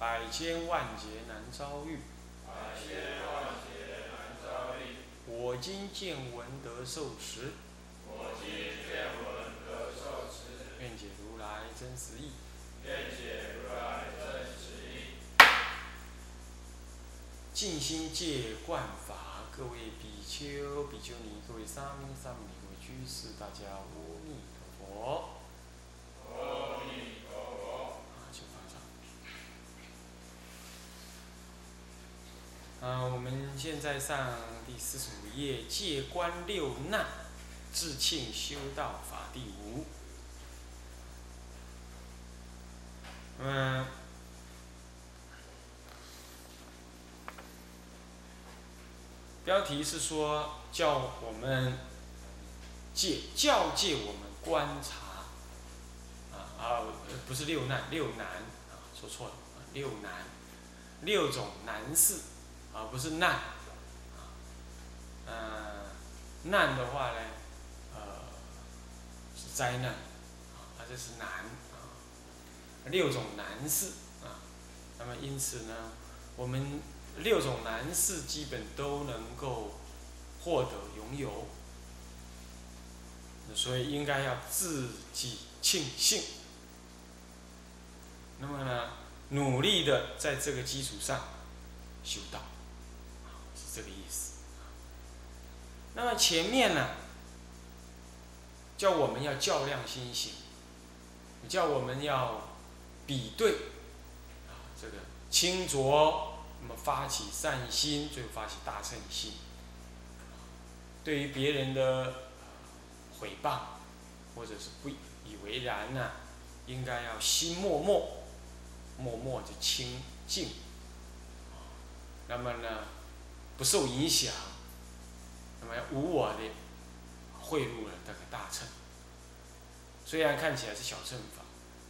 百千万劫难遭遇。百千万劫难遭遇。我今见闻得受持，我今见闻得受持，愿解如来真实义。愿解如来真实义。静心戒观法，各位比丘、比丘尼，各位沙弥、沙弥尼，各位居士，大家阿弥陀佛。阿弥陀佛。啊，请放上。啊，我们现在上第四十五页，戒观六难，自庆修道法第五。嗯。标题是说叫我们戒教戒我们观察啊啊不是六难六难啊说错了六难六种难事而不是难。啊嗯难的话呢呃是灾难。啊这是难。啊六种难事。啊那么因此呢我们六种难事基本都能够获得拥有，所以应该要自己庆幸。那么呢，努力的在这个基础上修道，这个意思。那么前面呢，叫我们要较量心行，叫我们要比对啊这个清浊。那么发起善心，最后发起大乘心。对于别人的毁谤，或者是不以为然呢，应该要心默默，默默的清净。那么呢，不受影响，那么无我的汇入了这个大乘。虽然看起来是小乘法，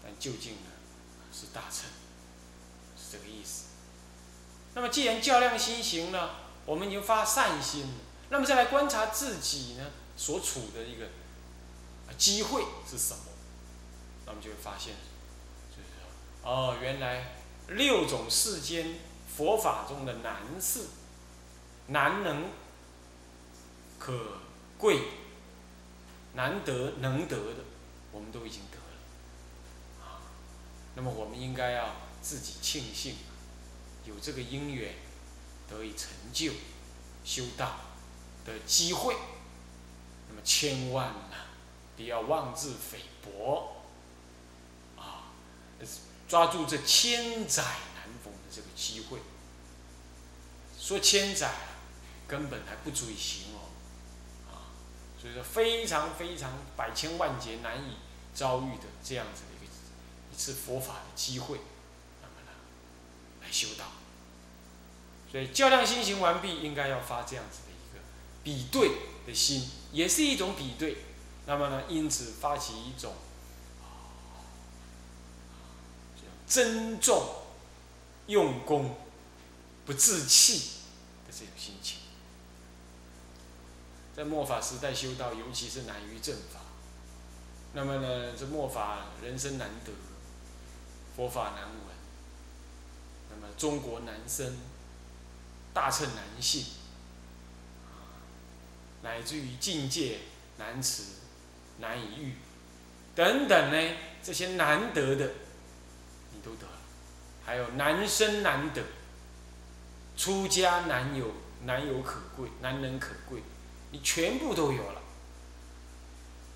但究竟呢是大乘，是这个意思。那么，既然较量心行呢，我们已经发善心了。那么，再来观察自己呢所处的一个机会是什么？那么就会发现，就是说，哦，原来六种世间佛法中的难事、难能、可贵、难得、能得的，我们都已经得了。啊，那么我们应该要自己庆幸。有这个因缘得以成就修道的机会，那么千万呢，不要妄自菲薄啊！抓住这千载难逢的这个机会，说千载根本还不足以形容啊！所以说，非常非常百千万劫难以遭遇的这样子的一个一次佛法的机会，那么呢，来修道。所以较量心行完毕，应该要发这样子的一个比对的心，也是一种比对。那么呢，因此发起一种珍重、用功、不自弃的这种心情。在末法时代修道，尤其是难于正法。那么呢，这末法人生难得，佛法难闻，那么中国难生。大乘难信，乃至于境界难持、难以遇，等等呢，这些难得的，你都得了；还有难生难得，出家难有难有可贵，难能可贵，你全部都有了。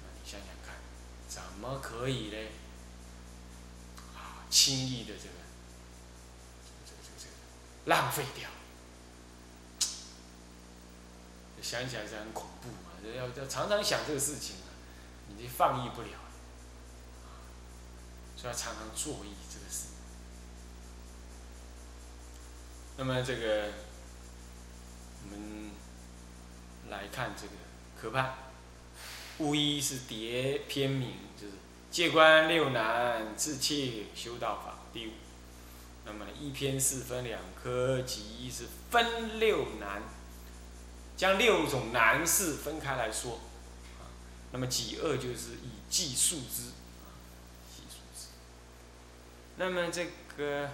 那你想想看，怎么可以呢？啊，轻易的这个，这个这个这个浪费掉？想起来是很恐怖嘛，要要常常想这个事情啊，你就放逸不了，所以要常常注意这个事。那么这个，我们来看这个科判，巫一是叠篇名，就是戒观六难，自切修道法第五。那么一篇是分两科，即一是分六难，将六种难事分开来说。啊那么己二就是以计数之，计数之。那么这个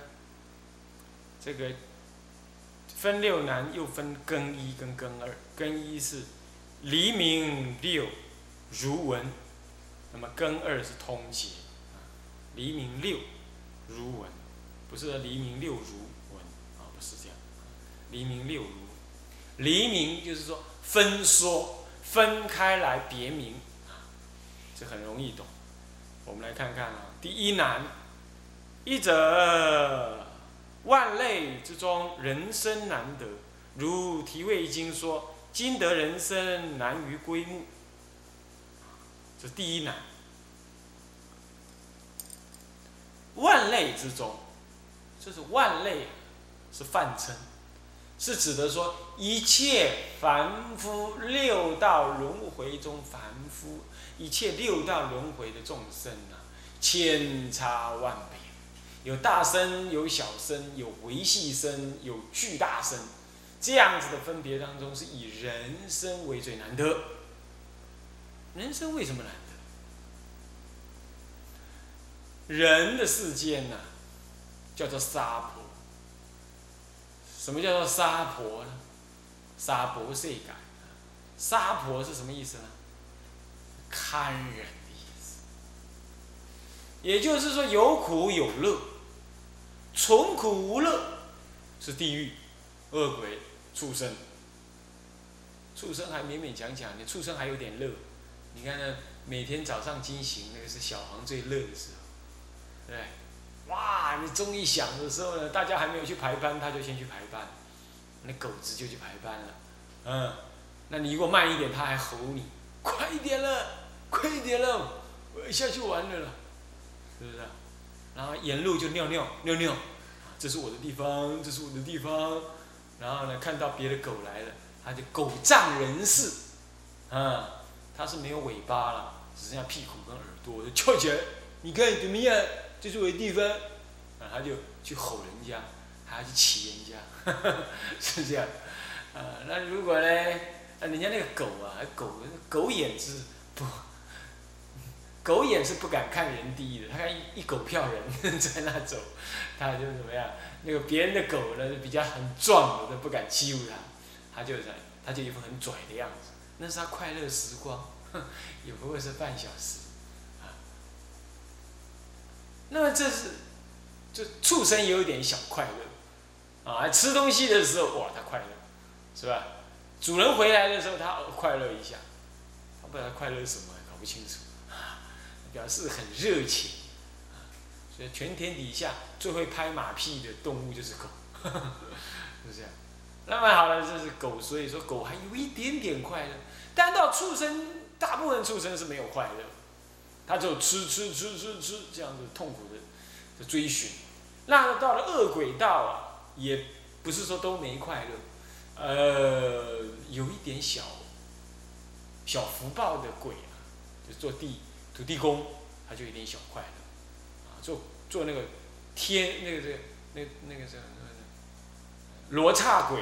这个分六难又分更一跟更二，更一是黎明六如闻，那么更二是通解，黎明六如闻，不是黎明六如闻啊，不是这样，黎明六如，黎明就是说分说分开来别名。这很容易懂，我们来看看啊。第一难，一者万类之中，人生难得。如提味经说：“今得人生，难于归木。”这第一难。万类之中，这是万类，是泛称，是指的说一切凡夫六道轮回中凡夫。一切六道轮回的众生啊，千差万别，有大生，有小生，有微细生，有巨大生，这样子的分别当中，是以人生为最难得。人生为什么难得？人的世间呢，叫做沙婆。什么叫做沙婆呢？沙婆世界，沙婆是什么意思呢？堪忍的意思，也就是说有苦有乐，纯苦无乐是地狱、恶鬼、畜生。畜生还勉勉强强，你畜生还有点乐。你看呢，每天早上惊醒，那个是小黄最乐的时候，对哇，你钟一响的时候呢，大家还没有去排班，他就先去排班，那狗子就去排班了。嗯，那你如果慢一点，他还吼你，快一点了。快一点了，我要下去玩了了，是不是？然后沿路就尿尿尿尿，这是我的地方，这是我的地方。然后呢，看到别的狗来了，它就狗仗人势，啊，它是没有尾巴了，只剩下屁股跟耳朵，就翘起来。你看怎么样？这是我的地方，啊，它就去吼人家，还要去骑人家，是这样。啊，那如果呢，啊，人家那个狗啊，狗狗眼子不。狗眼是不敢看人低的，他看一一狗票人 在那走，他就怎么样？那个别人的狗呢，比较很壮的，都不敢欺负他，他就在，他就一副很拽的样子，那是他快乐时光，也不会是半小时，那么这是，就畜生也有点小快乐，啊，吃东西的时候哇，他快乐，是吧？主人回来的时候他快乐一下，他不知道快乐什么，搞不清楚。表示很热情，所以全天底下最会拍马屁的动物就是狗，是这样。那么好了，这是狗，所以说狗还有一点点快乐。但到畜生，大部分畜生是没有快乐，它只有吃吃吃吃吃这样子痛苦的的追寻。那到了恶鬼道啊，也不是说都没快乐，呃，有一点小小福报的鬼啊，就做地。土地公他就有点小快乐，啊，做做那个天那个这个那那个叫什么罗刹鬼，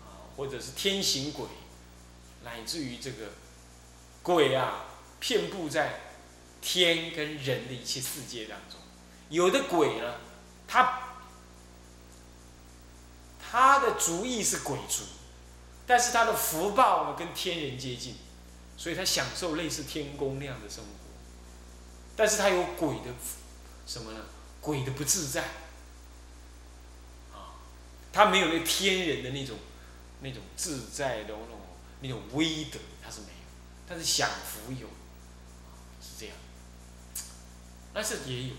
啊，或者是天行鬼，乃至于这个鬼啊，遍布在天跟人的一切世界当中。有的鬼呢，他他的主意是鬼族，但是他的福报呢跟天人接近，所以他享受类似天宫那样的生活。但是他有鬼的什么呢？鬼的不自在，啊，他没有那天人的那种那种自在的那种那种威德，他是没有。但是享福有，是这样。但是也有，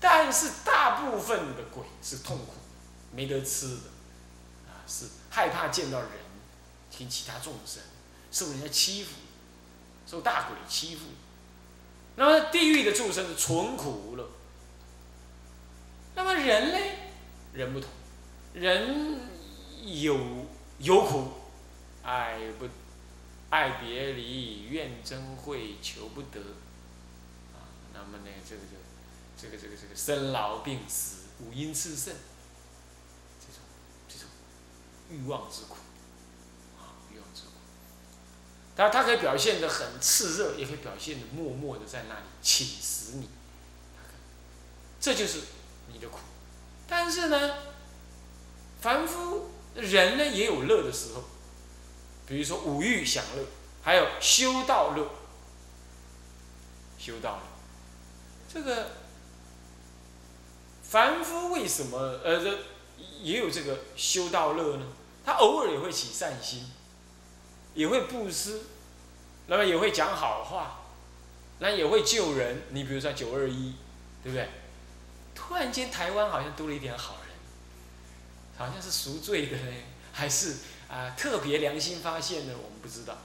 但是大部分的鬼是痛苦，没得吃的，啊，是害怕见到人，听其他众生受人家欺负，受大鬼欺负。那么地狱的众生是纯苦无乐。那么人类，人不同，人有有苦，爱不爱别离，怨憎会，求不得，啊，那么呢，这个就这个这个这个生老病死，五阴炽盛，这种这种，欲望之苦，它它可以表现的很炽热，也可以表现的默默的在那里侵蚀你，这就是你的苦。但是呢，凡夫人呢也有乐的时候，比如说五欲享乐，还有修道乐。修道乐，这个凡夫为什么呃这也有这个修道乐呢？他偶尔也会起善心，也会布施，那么也会讲好话，那也会救人。你比如说九二一，对不对？突然间，台湾好像多了一点好人，好像是赎罪的呢，还是啊特别良心发现的？我们不知道。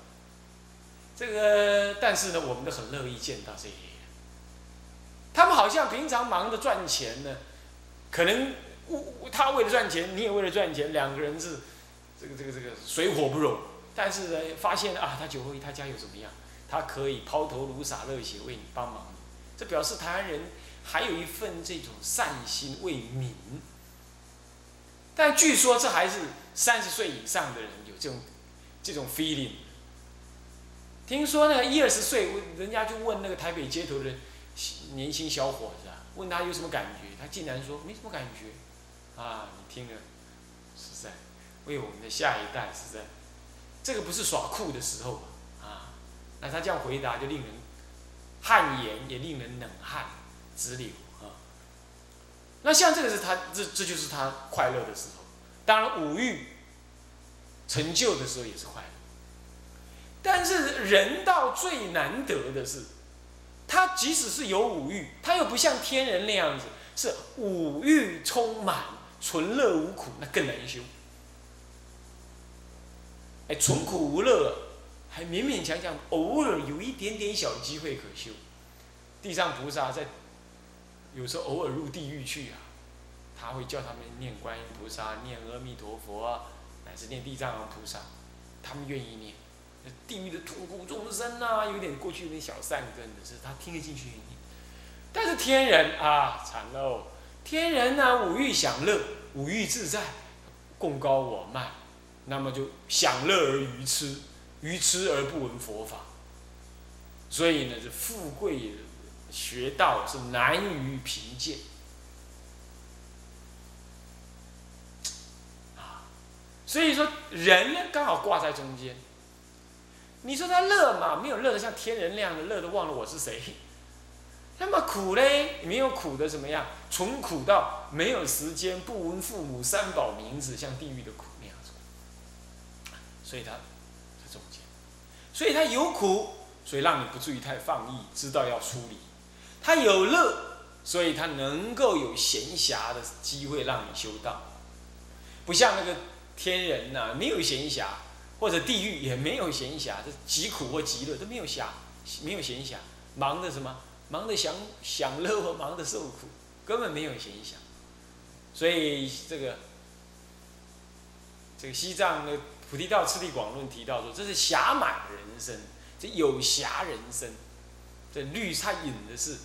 这个，但是呢，我们都很乐意见到这些人。他们好像平常忙着赚钱呢，可能他为了赚钱，你也为了赚钱，两个人是这个这个这个水火不容。但是呢，发现啊，他酒后他家有怎么样？他可以抛头颅洒热血为你帮忙，这表示台湾人。还有一份这种善心为民，但据说这还是三十岁以上的人有这种这种 feeling。听说那个一二十岁，人家就问那个台北街头的年轻小伙子啊，问他有什么感觉，他竟然说没什么感觉。啊，你听了，实在为我们的下一代实在，这个不是耍酷的时候啊。那他这样回答就令人汗颜，也令人冷汗。直流啊，那像这个是他这这就是他快乐的时候，当然五欲成就的时候也是快乐，但是人道最难得的是，他即使是有五欲，他又不像天人那样子是五欲充满，纯乐无苦，那更难修。哎，纯苦无乐，还勉勉强强，偶尔有一点点小机会可修。地藏菩萨在。有时候偶尔入地狱去啊，他会叫他们念观音菩萨、念阿弥陀佛，乃至念地藏王菩萨，他们愿意念。地狱的痛苦众生啊，有点过去有点小善根的是他听得进去。但是天人啊，惨喽！天人呢，五欲享乐，五欲自在，共高我慢，那么就享乐而愚痴，愚痴而不闻佛法。所以呢，这富贵。学道是难于贫贱啊，所以说人呢刚好挂在中间。你说他乐嘛？没有乐的像天人那样的乐的，忘了我是谁。那么苦嘞？没有苦的怎么样？从苦到没有时间，不闻父母三宝名字，像地狱的苦。所以他在中间，所以他有苦，所以让你不至于太放逸，知道要处理。他有乐，所以他能够有闲暇的机会让你修道，不像那个天人呐，没有闲暇，或者地狱也没有闲暇，这极苦或极乐都没有暇，没有闲暇，忙的什么？忙的享享乐或忙的受苦，根本没有闲暇。所以这个这个西藏的菩提道次第广论提到说，这是暇满人生，这有暇人生，这律他引的是。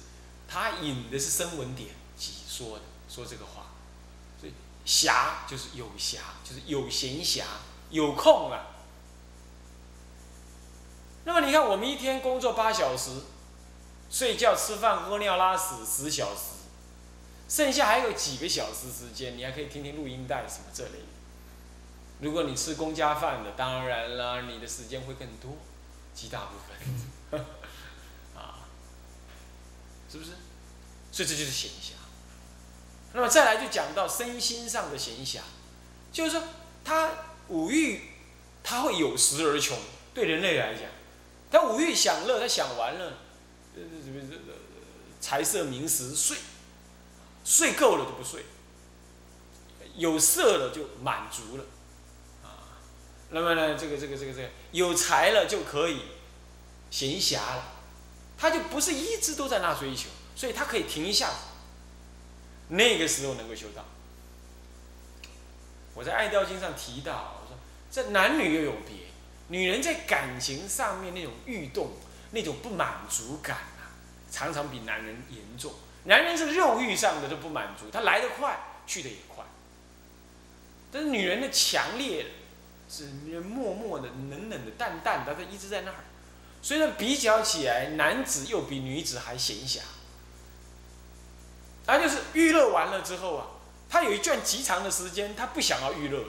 他引的是声闻点几说的，说这个话，所以暇就是有暇，就是有闲暇，有空啊。那么你看，我们一天工作八小时，睡觉、吃饭、屙尿、拉屎十小时，剩下还有几个小时时间，你还可以听听录音带什么这类。如果你吃公家饭的，当然啦，你的时间会更多，极大部分。啊，是不是？所以这就是闲暇。那么再来就讲到身心上的闲暇，就是说他五欲他会有时而穷，对人类来讲，他五欲享乐，他享完了，呃，什么这个财色名食睡，睡够了就不睡，有色了就满足了，啊，那么呢，这个这个这个这个有财了就可以闲暇了，他就不是一直都在那追求。所以他可以停一下，那个时候能够修道。我在《爱道经》上提到，我说这男女又有别，女人在感情上面那种欲动、那种不满足感啊，常常比男人严重。男人是肉欲上的都不满足，他来得快，去得也快。但是女人的强烈，是默默的、冷冷的、淡淡的，他一直在那儿。所以呢，比较起来，男子又比女子还闲暇。他就是娱乐完了之后啊，他有一段极长的时间，他不想要娱乐，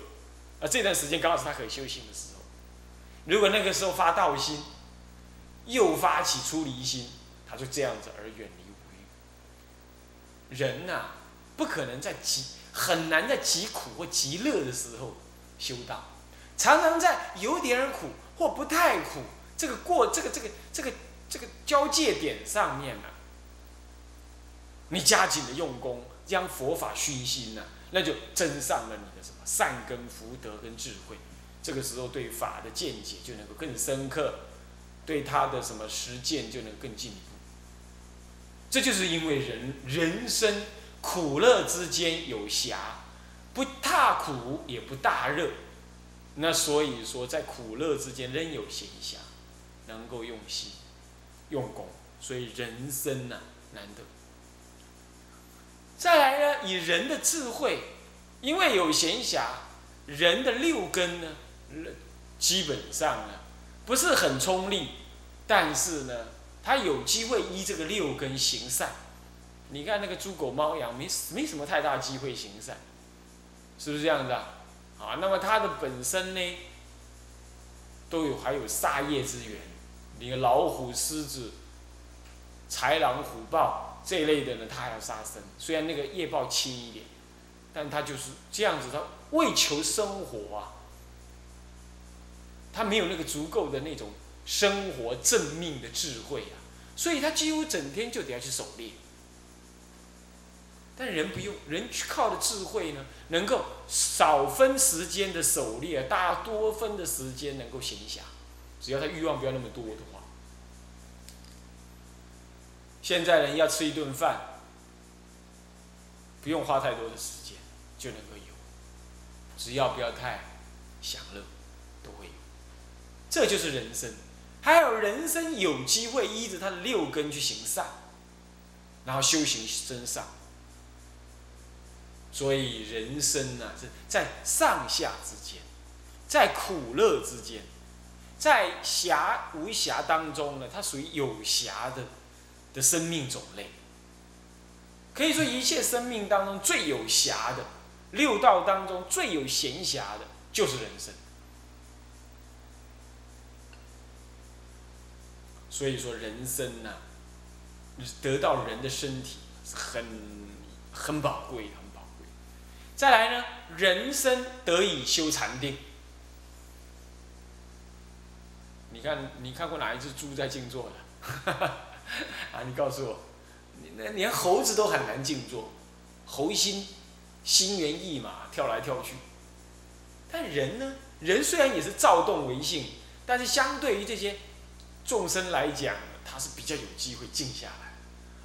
啊，这段时间刚好是他可以修行的时候。如果那个时候发道心，又发起出离心，他就这样子而远离五欲。人呐，不可能在极很难在极苦或极乐的时候修道，常常在有点苦或不太苦这个过这个这个这个这个交界点上面呢。你加紧的用功，将佛法熏心呢，那就增上了你的什么善根福德跟智慧。这个时候对法的见解就能够更深刻，对他的什么实践就能更进一步。这就是因为人人生苦乐之间有暇，不踏苦也不大热，那所以说在苦乐之间仍有闲暇，能够用心用功，所以人生呐难得。再来呢，以人的智慧，因为有闲暇，人的六根呢，基本上呢不是很聪利，但是呢，他有机会依这个六根行善。你看那个猪狗猫羊，没没什么太大机会行善，是不是这样子啊？啊，那么它的本身呢，都有还有杀业之源，你老虎、狮子、豺狼、虎豹。这一类的呢，他还要杀生，虽然那个业报轻一点，但他就是这样子，他为求生活啊，他没有那个足够的那种生活正命的智慧啊，所以他几乎整天就得要去狩猎。但人不用，人靠的智慧呢，能够少分时间的狩猎，大多分的时间能够闲暇，只要他欲望不要那么多的话。现在人要吃一顿饭，不用花太多的时间就能够有，只要不要太享乐，都会有。这就是人生，还有人生有机会依着他的六根去行善，然后修行真善。所以人生呢是在上下之间，在苦乐之间，在暇无暇当中呢，它属于有暇的。的生命种类，可以说一切生命当中最有暇的六道当中最有闲暇的，就是人生。所以说人生呢，得到人的身体是很很宝贵，的。再来呢，人生得以修禅定。你看，你看过哪一只猪在静坐的？啊，你告诉我，你那连猴子都很难静坐，猴心心猿意马，跳来跳去。但人呢？人虽然也是躁动为性，但是相对于这些众生来讲，他是比较有机会静下来，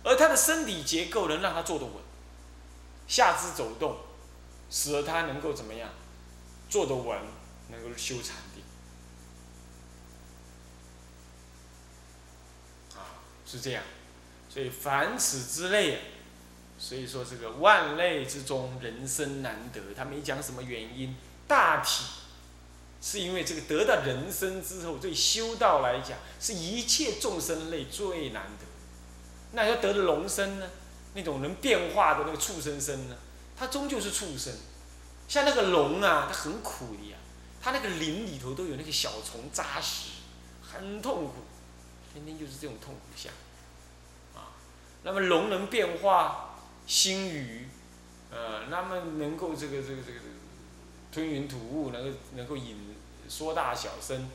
而他的身体结构能让他坐得稳，下肢走动，使得他能够怎么样，坐得稳，能够修禅定。啊是这样，所以凡此之类，所以说这个万类之中，人生难得。他没讲什么原因，大体是因为这个得到人生之后，对修道来讲，是一切众生类最难得。那要得的龙身呢？那种能变化的那个畜生生呢？它终究是畜生。像那个龙啊，它很苦的呀，它那个鳞里头都有那个小虫扎实，很痛苦。天天就是这种痛苦相，啊，那么龙能变化星雨，呃，那么能够这个这个这个吞云吐雾，能够能够引说大小声，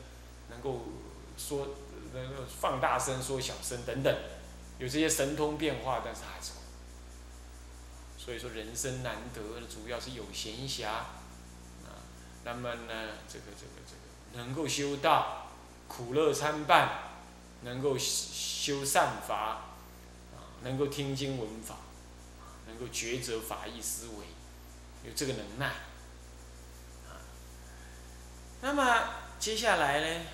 能够说能够放大声说小声等等，有这些神通变化，但是还是。所以说人生难得，主要是有闲暇，啊，那么呢，这个这个这个能够修道，苦乐参半。能够修善法，啊，能够听经闻法，能够抉择法义思维，有这个能耐啊，那么接下来呢？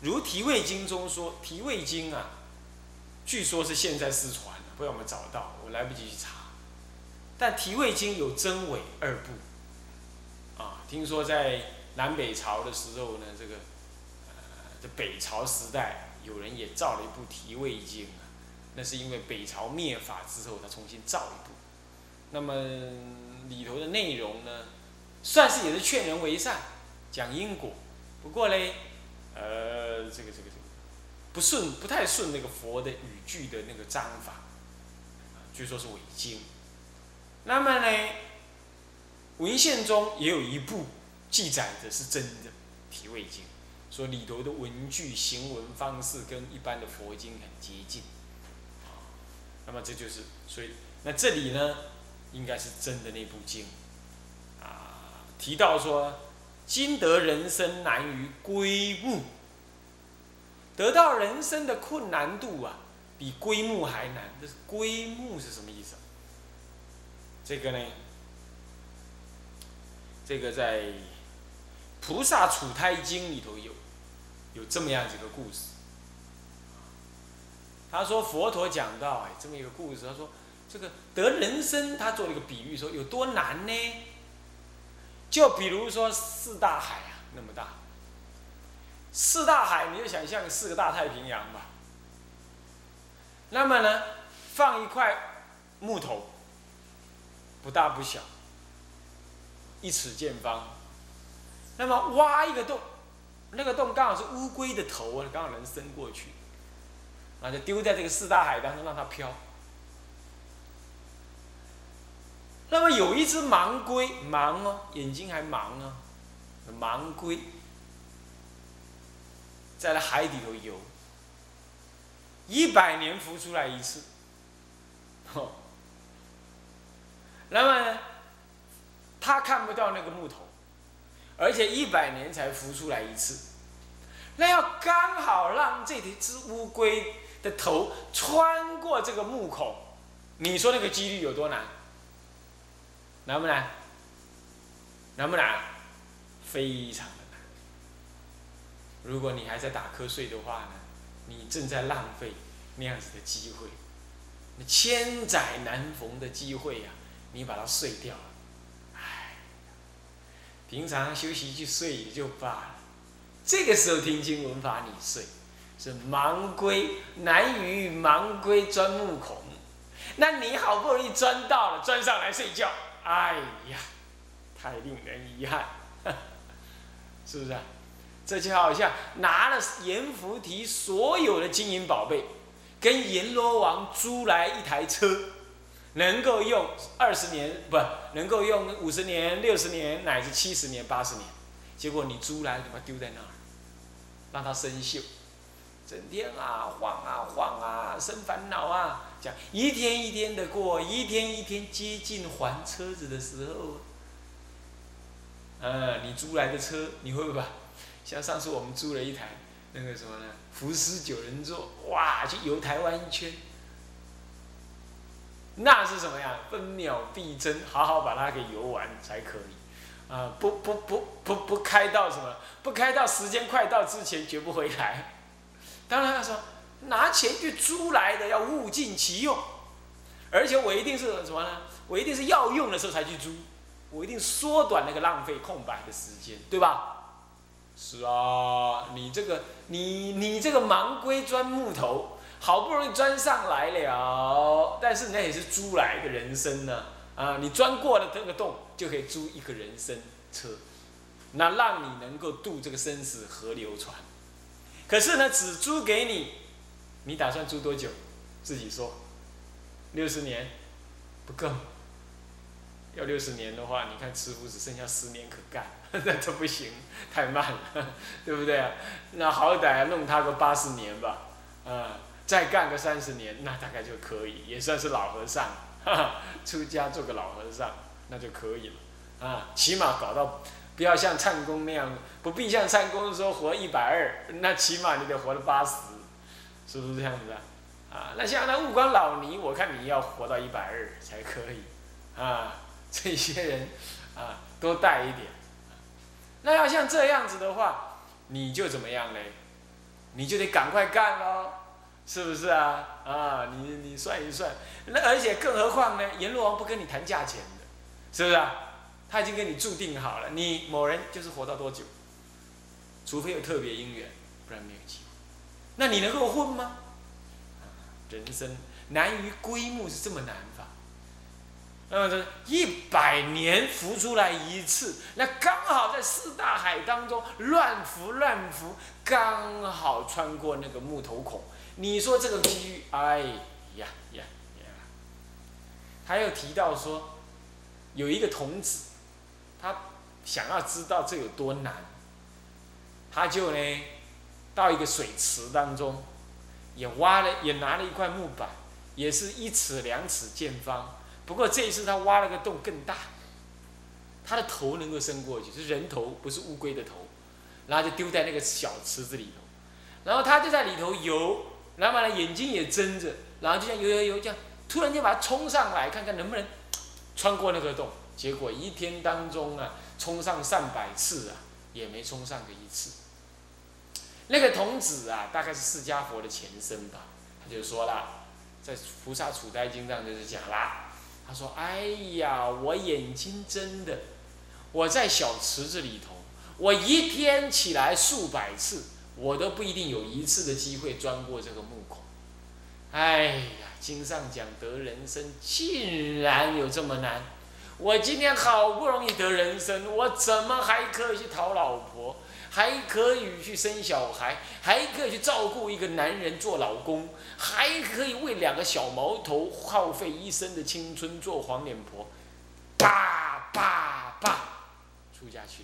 如《提味经》中说，《提味经》啊，据说是现在失传，不知道有没有找到，我来不及去查。但《提味经》有真伪二部，啊，听说在南北朝的时候呢，这个，呃，这北朝时代有人也造了一部《提味经》啊，那是因为北朝灭法之后，他重新造一部。那么里头的内容呢，算是也是劝人为善，讲因果。不过嘞。呃，这个这个这个不顺，不太顺那个佛的语句的那个章法，据说是伪经。那么呢，文献中也有一部记载的是真的《体味经》，说里头的文句、行文方式跟一般的佛经很接近。那么这就是，所以那这里呢，应该是真的那部经。啊，提到说。今得人生难于归木，得到人生的困难度啊，比归木还难。这是归木是什么意思？这个呢？这个在《菩萨处胎经》里头有，有这么样几个故事。他说佛陀讲到哎，这么一个故事，他说这个得人生，他做了一个比喻，说有多难呢？就比如说四大海啊，那么大。四大海，你就想象四个大太平洋吧。那么呢，放一块木头，不大不小，一尺见方。那么挖一个洞，那个洞刚好是乌龟的头啊，刚好能伸过去，那就丢在这个四大海当中，让它飘。那么有一只盲龟，盲哦，眼睛还盲哦，盲龟在那海底头游，一百年浮出来一次，哦，那么呢，他看不到那个木头，而且一百年才浮出来一次，那要刚好让这只乌龟的头穿过这个木孔，你说那个几率有多难？难不难？难不难？非常的难。如果你还在打瞌睡的话呢，你正在浪费那样子的机会，那千载难逢的机会呀，你把它睡掉了，唉，平常休息去睡也就罢了，这个时候听经闻法你睡，是盲龟难于盲龟钻木孔，那你好不容易钻到了，钻上来睡觉。哎呀，太令人遗憾，是不是？啊这就好像拿了阎浮提所有的金银宝贝，跟阎罗王租来一台车，能够用二十年，不能够用五十年、六十年乃至七十年、八十年，结果你租来，把它丢在那儿，让它生锈，整天啊晃啊晃啊，生烦恼啊。讲一天一天的过，一天一天接近还车子的时候，呃，你租来的车，你会不会？像上次我们租了一台那个什么呢？福斯九人座，哇，去游台湾一圈，那是什么呀？分秒必争，好好把它给游完才可以。啊，不不不不不开到什么？不开到时间快到之前绝不回来。当然他说。拿钱去租来的，要物尽其用，而且我一定是什么呢？我一定是要用的时候才去租，我一定缩短那个浪费空白的时间，对吧？是啊，你这个你你这个盲龟钻木头，好不容易钻上来了，但是那也是租来的人生呢啊！你钻过了这个洞，就可以租一个人生车，那让你能够渡这个生死河流船。可是呢，只租给你。你打算租多久？自己说。六十年，不够。要六十年的话，你看慈父只剩下十年可干，那这不行，太慢了，对不对啊？那好歹弄他个八十年吧，啊，再干个三十年，那大概就可以，也算是老和尚，哈哈出家做个老和尚，那就可以了，啊，起码搞到不要像唱功那样，不必像唱功说活一百二，那起码你得活到八十。是不是这样子啊？啊，那像那悟光老尼，我看你要活到一百二才可以，啊，这些人，啊，多带一点。那要像这样子的话，你就怎么样嘞？你就得赶快干喽，是不是啊？啊，你你算一算，那而且更何况呢？阎罗王不跟你谈价钱的，是不是啊？他已经跟你注定好了，你某人就是活到多久，除非有特别因缘，不然没有机会。那你能够混吗？人生难于归木是这么难法。那么这一百年浮出来一次，那刚好在四大海当中乱浮乱浮，刚好穿过那个木头孔。你说这个机遇，哎呀呀呀！还有提到说，有一个童子。他想要知道这有多难，他就呢，到一个水池当中，也挖了，也拿了一块木板，也是一尺两尺见方。不过这一次他挖了个洞更大，他的头能够伸过去，是人头，不是乌龟的头。然后就丢在那个小池子里头，然后他就在里头游，然后呢眼睛也睁着，然后就像游游游这样，突然间把它冲上来，看看能不能穿过那个洞。结果一天当中啊，冲上上百次啊，也没冲上个一次。那个童子啊，大概是释迦佛的前身吧，他就说了，在《菩萨处胎经》上就是讲啦，他说：“哎呀，我眼睛睁的，我在小池子里头，我一天起来数百次，我都不一定有一次的机会钻过这个木孔。哎呀，经上讲得人生，竟然有这么难。”我今天好不容易得人生，我怎么还可以去讨老婆，还可以去生小孩，还可以去照顾一个男人做老公，还可以为两个小毛头耗费一生的青春做黄脸婆，叭叭叭，出家去。